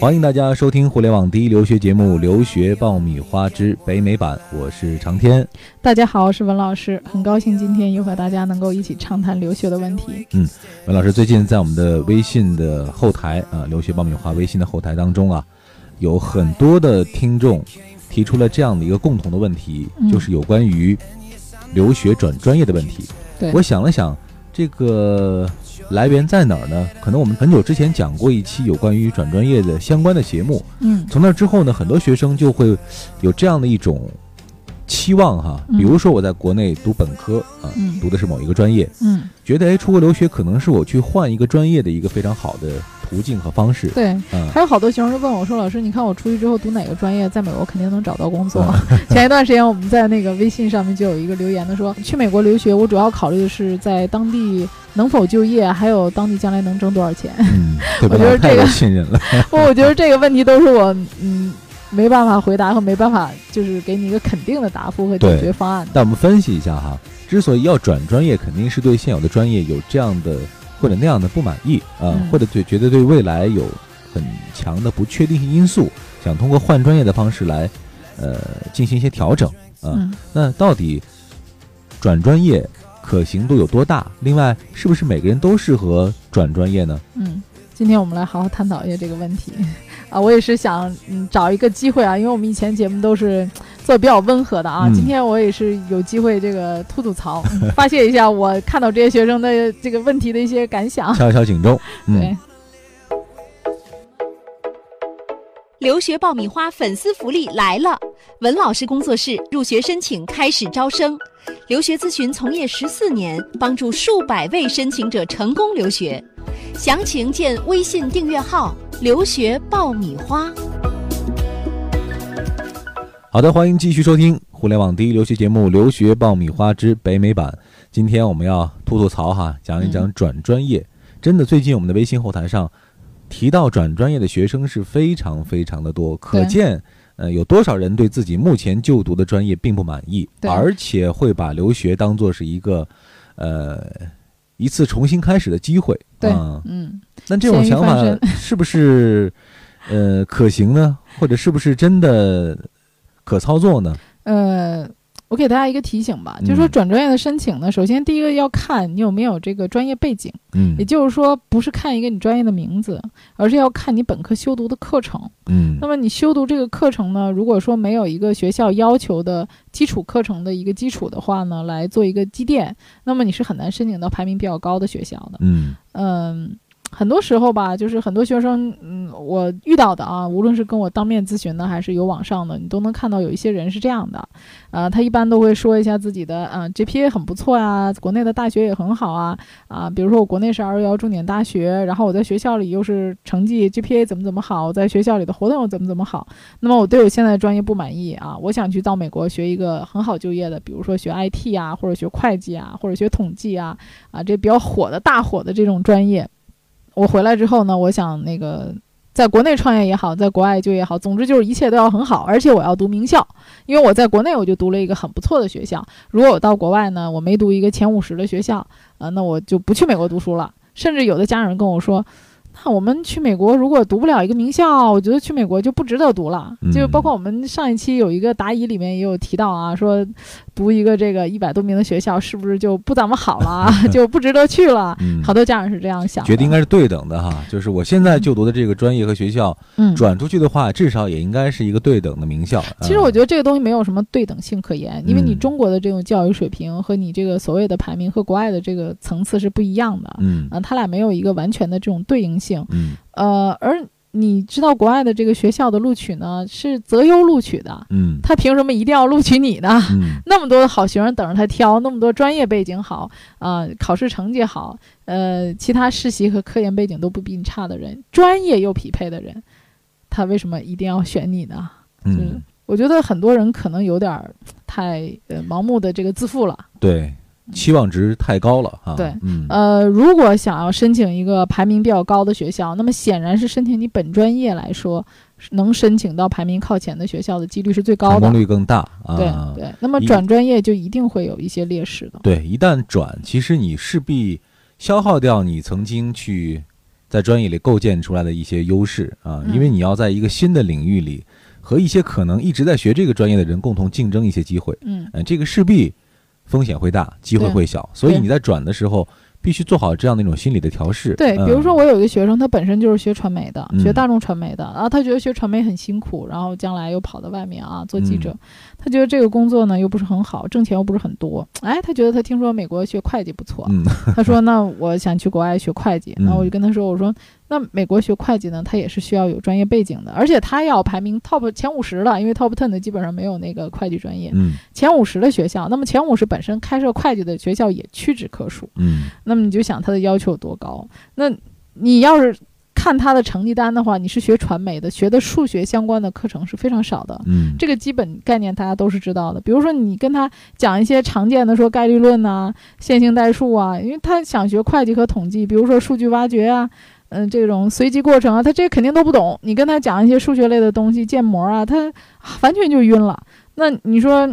欢迎大家收听互联网第一留学节目《留学爆米花之北美版》，我是长天。大家好，我是文老师，很高兴今天又和大家能够一起畅谈留学的问题。嗯文老师最近在我们的微信的后台啊，留学爆米花微信的后台当中啊，有很多的听众提出了这样的一个共同的问题，嗯就是有关于留学转专业的问题。对我想了想，这个来源在哪儿呢？可能我们很久之前讲过一期有关于转专业的相关的节目，嗯。从那之后呢，很多学生就会有这样的一种期望哈，嗯。比如说我在国内读本科啊，嗯。读的是某一个专业，嗯，觉得哎，出国留学可能是我去换一个专业的一个非常好的途径和方式。对。嗯，还有好多学生就问我说：“老师，你看我出去之后读哪个专业，在美国肯定能找到工作。嗯 前一段时间我们在那个微信上面就有一个留言的说，去美国留学，我主要考虑的是在当地能否就业，还有当地将来能挣多少钱。嗯，我觉得这个信任了。我觉得这个问题都是我嗯没办法回答和没办法就是给你一个肯定的答复和解决方案的。但我们分析一下哈，之所以要转专业，肯定是对现有的专业有这样的或者那样的不满意啊、嗯或者对觉得对未来有很强的不确定性因素，想通过换专业的方式来呃进行一些调整啊。嗯那到底转专业可行度有多大？另外，是不是每个人都适合转专业呢？嗯，今天我们来好好探讨一下这个问题啊！我也是想嗯找一个机会啊，因为我们以前节目都是做比较温和的啊，嗯今天我也是有机会这个吐吐槽，嗯 发泄一下我看到这些学生的这个问题的一些感想。敲一敲警钟。嗯对，留学爆米花粉丝福利来了！文老师工作室入学申请开始招生，留学咨询从业十四年，帮助数百位申请者成功留学。详情见微信订阅号“留学爆米花”。好的，欢迎继续收听互联网第一留学节目《留学爆米花之北美版》。今天我们要吐吐槽哈，讲一讲转专业。真的，最近我们的微信后台上提到转专业的学生是非常非常的多，可见呃有多少人对自己目前就读的专业并不满意，而且会把留学当做是一个呃一次重新开始的机会。对啊嗯，那这种想法是不是呃可行呢？或者是不是真的可操作呢？呃。我给大家一个提醒吧，就是说嗯转专业的申请呢，首先第一个要看你有没有这个专业背景，嗯也就是说不是看一个你专业的名字，而是要看你本科修读的课程。嗯那么你修读这个课程呢，如果说没有一个学校要求的基础课程的一个基础的话呢，来做一个积淀，那么你是很难申请到排名比较高的学校的。嗯嗯，很多时候吧，就是很多学生，嗯，我遇到的啊，无论是跟我当面咨询的，还是有网上的，你都能看到有一些人是这样的，呃，他一般都会说一下自己的，啊、GPA 很不错呀，国内的大学也很好啊，啊，比如说我国内是二幺幺重点大学，然后我在学校里又是成绩 GPA 怎么怎么好，在学校里的活动又怎么怎么好，那么我对我现在专业不满意啊，我想去到美国学一个很好就业的，比如说学 IT 啊，或者学会计啊，或者学统计啊，啊，这比较火的大火的这种专业。我回来之后呢，我想那个在国内创业也好，在国外就业也好，总之就是一切都要很好，而且我要读名校，因为我在国内我就读了一个很不错的学校。如果我到国外呢，我没读一个前五十的学校，啊、那我就不去美国读书了。甚至有的家长跟我说。那我们去美国，如果读不了一个名校，我觉得去美国就不值得读了。嗯就包括我们上一期有一个答疑里面也有提到啊，说读一个这个一百多名的学校，是不是就不怎么好了啊，就不值得去了？嗯，好多家长是这样想的。觉得应该是对等的哈，就是我现在就读的这个专业和学校嗯，转出去的话，至少也应该是一个对等的名校。其实我觉得，这个东西没有什么对等性可言，因为你嗯中国的这种教育水平和你这个所谓的排名和国外的这个层次是不一样的，嗯啊，它俩没有一个完全的这种对应性。嗯呃，而你知道国外的这个学校的录取呢是择优录取的，嗯他凭什么一定要录取你呢？嗯 那么多的好学生等着他挑，那么多专业背景好啊、考试成绩好，呃，其他实习和科研背景都不比你差的人，专业又匹配的人，他为什么一定要选你呢？嗯，我觉得很多人可能有点儿太呃盲目的这个自负了。对，期望值太高了啊。对嗯呃，如果想要申请一个排名比较高的学校，那么显然是申请你本专业来说，能申请到排名靠前的学校的几率是最高的成功。率更大啊。对对，那么转专业就一定会有一些劣势的。对，一旦转，其实你势必消耗掉你曾经去在专业里构建出来的一些优势啊，嗯因为你要在一个新的领域里和一些可能一直在学这个专业的人共同竞争一些机会，嗯嗯，这个势必风险会大，机会会小，所以你在转的时候必须做好这样的一种心理的调试。对，嗯。比如说我有一个学生，他本身就是学传媒的，嗯。学大众传媒的，然后他觉得学传媒很辛苦，然后将来又跑到外面啊做记者，嗯。他觉得这个工作呢又不是很好，挣钱又不是很多，哎，他觉得他听说美国学会计不错，嗯。他说那我想去国外学会计，嗯。那我就跟他说，我说那美国学会计呢，他也是需要有专业背景的，而且他要排名 top 前五十了，因为 top ten 的基本上没有那个会计专业，嗯前五十的学校，那么前五十本身开设会计的学校也屈指可数。嗯那么你就想他的要求有多高？那你要是看他的成绩单的话，你是学传媒的，学的数学相关的课程是非常少的。嗯，这个基本概念大家都是知道的。比如说，你跟他讲一些常见的，说概率论呐、线性代数啊，因为他想学会计和统计，比如说数据挖掘啊，嗯、这种随机过程啊，他这肯定都不懂。你跟他讲一些数学类的东西，建模啊，他啊完全就晕了。那你说，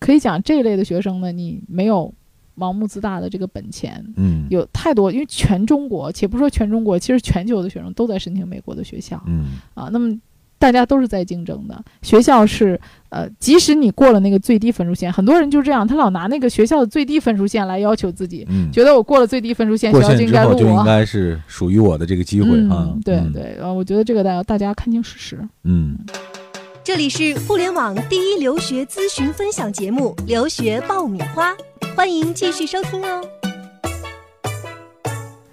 可以讲这一类的学生呢，你没有盲目自大的这个本钱。嗯有太多，因为全中国，且不说全中国，其实全球的学生都在申请美国的学校嗯啊。那么大家都是在竞争的，学校是呃，即使你过了那个最低分数线，很多人就这样，他老拿那个学校的最低分数线来要求自己，嗯，觉得我过了最低分数线，学校就应该录我就应。该是属于我的这个机会啊嗯，。对嗯对，呃，我觉得这个大家大家看清事实。嗯。这里是互联网第一留学咨询分享节目《留学爆米花》，欢迎继续收听哦。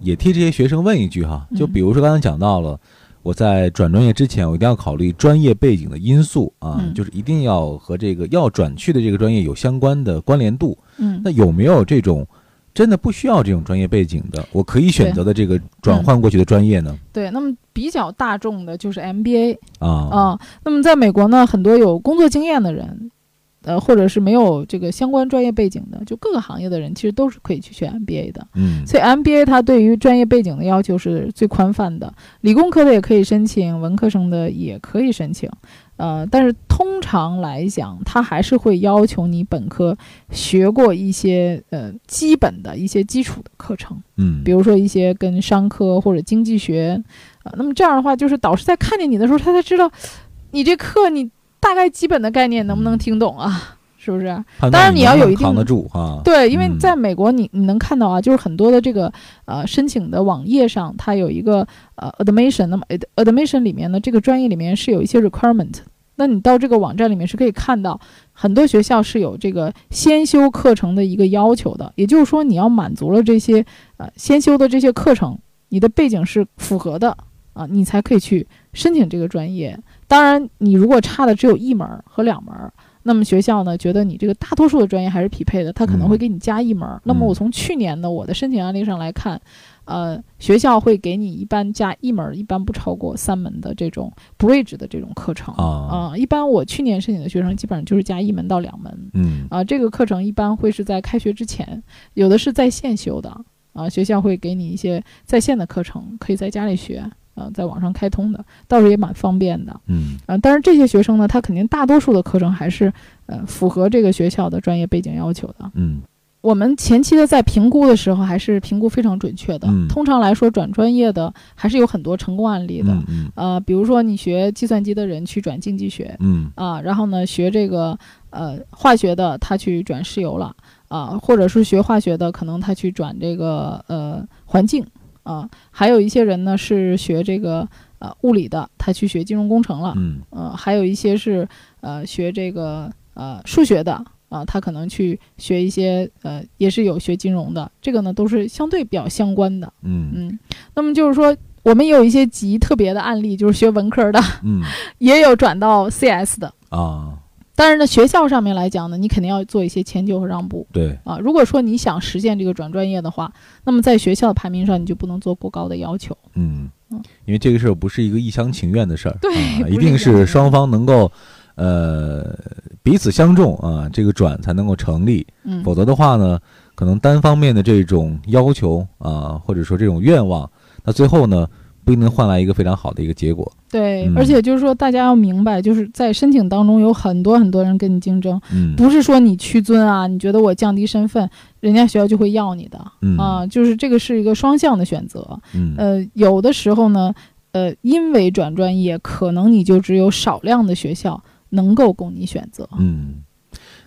也替这些学生问一句哈，就嗯比如说刚才讲到了，我在转专业之前，我一定要考虑专业背景的因素啊，嗯就是一定要和这个要转去的这个专业有相关的关联度。嗯那有没有这种真的不需要这种专业背景的，我可以选择的这个转换过去的专业呢？对，那么比较大众的就是 MBA 啊，啊。那么在美国呢，很多有工作经验的人，呃，或者是没有这个相关专业背景的，就各个行业的人，其实都是可以去学 MBA 的。嗯所以 MBA 它对于专业背景的要求是最宽泛的，理工科的也可以申请，文科生的也可以申请。呃，但是通常来讲，它还是会要求你本科学过一些呃基本的一些基础的课程，嗯，比如说一些跟商科或者经济学，啊、那么这样的话，就是导师在看见你的时候，他才知道你这课你大概基本的概念能不能听懂啊？是不是？当然你要有一定能不能扛得住啊。对，因为嗯在美国你，你能看到啊，就是很多的这个呃申请的网页上，它有一个呃 admission，那么 admission 里面呢，这个专业里面是有一些 requirement。那你到这个网站里面是可以看到，很多学校是有这个先修课程的一个要求的，也就是说，你要满足了这些呃先修的这些课程，你的背景是符合的啊，你才可以去申请这个专业。当然，你如果差的只有一门儿和两门儿，那么学校呢觉得你这个大多数的专业还是匹配的，他可能会给你加一门儿。那么我从去年的我的申请案例上来看，呃，学校会给你一般加一门儿，一般不超过三门的这种 bridge 的这种课程啊一般我去年申请的学生基本上就是加一门到两门嗯啊、这个课程一般会是在开学之前，有的是在线修的啊、学校会给你一些在线的课程，可以在家里学。呃，在网上开通的，倒是也蛮方便的。嗯啊，但是这些学生呢，他肯定大多数的课程还是呃符合这个学校的专业背景要求的。嗯我们前期的在评估的时候，还是评估非常准确的。嗯通常来说，转专业的还是有很多成功案例的。嗯嗯呃，比如说你学计算机的人去转经济学嗯啊，然后呢学这个呃化学的他去转石油了啊，或者是学化学的可能他去转这个呃环境啊，还有一些人呢是学这个呃物理的，他去学金融工程了。嗯呃，还有一些是呃学这个呃数学的啊、他可能去学一些呃也是有学金融的，这个呢都是相对比较相关的。嗯嗯，那么就是说我们也有一些极特别的案例，就是学文科的嗯 也有转到 CS 的。啊，当然呢，学校上面来讲呢，你肯定要做一些迁就和让步。对，啊。如果说你想实现这个转专业的话，那么在学校的排名上你就不能做过高的要求。嗯。嗯，因为这个事儿不是一个一厢情愿的事儿，对啊，一定是双方能够呃彼此相中啊，这个转才能够成立，嗯，否则的话呢，可能单方面的这种要求啊，或者说这种愿望，那最后呢不一定能换来一个非常好的一个结果。对，嗯而且就是说，大家要明白，就是在申请当中有很多很多人跟你竞争，嗯，不是说你屈尊啊，你觉得我降低身份，人家学校就会要你的。嗯啊，就是这个是一个双向的选择。嗯呃，有的时候呢，呃，因为转专业，可能你就只有少量的学校能够供你选择。嗯，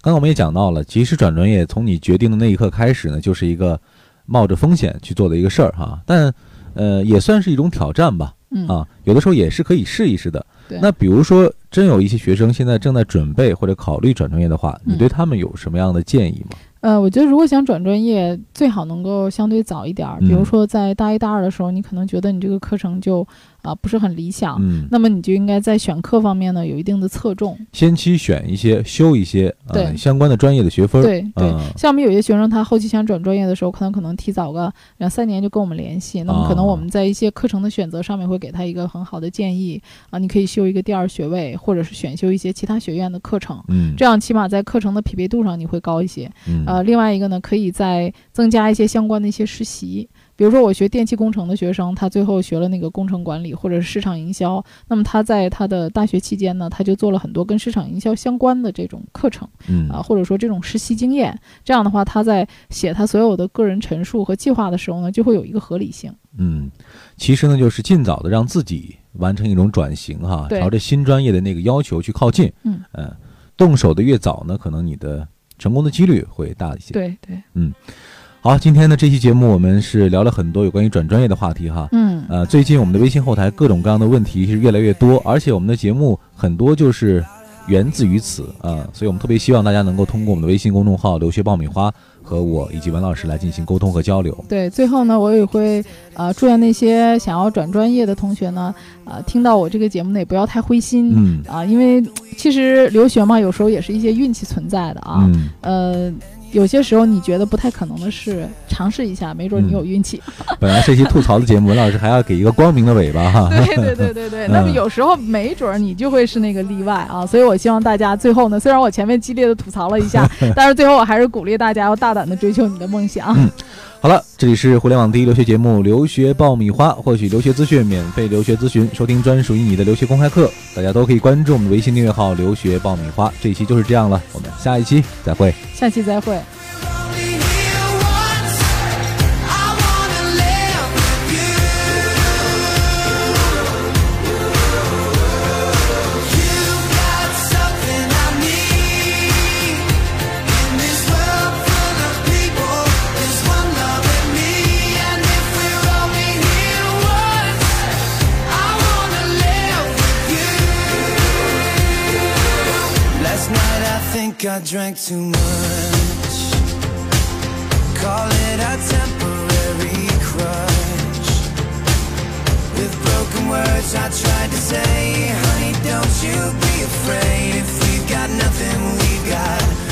刚刚我们也讲到了，其实转专业从你决定的那一刻开始呢，就是一个冒着风险去做的一个事儿哈。但呃，也算是一种挑战吧。嗯啊，有的时候也是可以试一试的。对那比如说，真有一些学生现在正在准备或者考虑转专业的话，你嗯对他们有什么样的建议吗？呃，我觉得如果想转专业，最好能够相对早一点儿。比如嗯说在大一、大二的时候，你可能觉得你这个课程就啊、不是很理想，嗯，那么你就应该在选课方面呢有一定的侧重。先期选一些，修一些呃对相关的专业的学分儿。对对，嗯像我们有些学生，他后期想转专业的时候，可能可能提早个两三年就跟我们联系。那么可能哦我们在一些课程的选择上面会给他一个很好的建议啊，你可以修一个第二学位，或者是选修一些其他学院的课程。嗯，这样起码在课程的匹配度上你会高一些。嗯呃，另外一个呢，可以再增加一些相关的一些实习。比如说，我学电气工程的学生，他最后学了那个工程管理或者是市场营销，那么他在他的大学期间呢，他就做了很多跟市场营销相关的这种课程。嗯啊，或者说这种实习经验，这样的话，他在写他所有的个人陈述和计划的时候呢，就会有一个合理性。嗯，其实呢，就是尽早的让自己完成一种转型哈，朝着新专业的那个要求去靠近。嗯呃动手的越早呢，可能你的成功的几率会大一些。，对对，好，今天呢这期节目我们是聊了很多有关于转专业的话题哈。嗯，呃，最近我们的微信后台各种各样的问题是越来越多，而且我们的节目很多就是源自于此啊、所以我们特别希望大家能够通过我们的微信公众号“留学爆米花”和我以及文老师来进行沟通和交流。对。最后呢，我也会呃祝愿那些想要转专业的同学呢，呃，听到我这个节目呢，也不要太灰心。嗯啊，因为其实留学嘛，有时候也是一些运气存在的啊。嗯，呃，有些时候你觉得不太可能的事，尝试一下，没准你嗯有运气。本来是一期吐槽的节目，文老师还要给一个光明的尾巴 哈。对对对对对，那么嗯有时候没准儿你就会是那个例外啊，所以我希望大家最后呢，虽然我前面激烈的吐槽了一下，但是最后我还是鼓励大家要大胆的追求你的梦想。嗯好了，这里是互联网第一留学节目《留学爆米花》，获取留学资讯、免费留学咨询、收听专属于你的留学公开课，大家都可以关注我们的微信订阅号“留学爆米花”。这一期就是这样了，我们下一期再会。下期再会。I drank too much. Call it a temporary crush. With broken words I tried to say, honey, don't you be afraid. If we've got nothing, we've got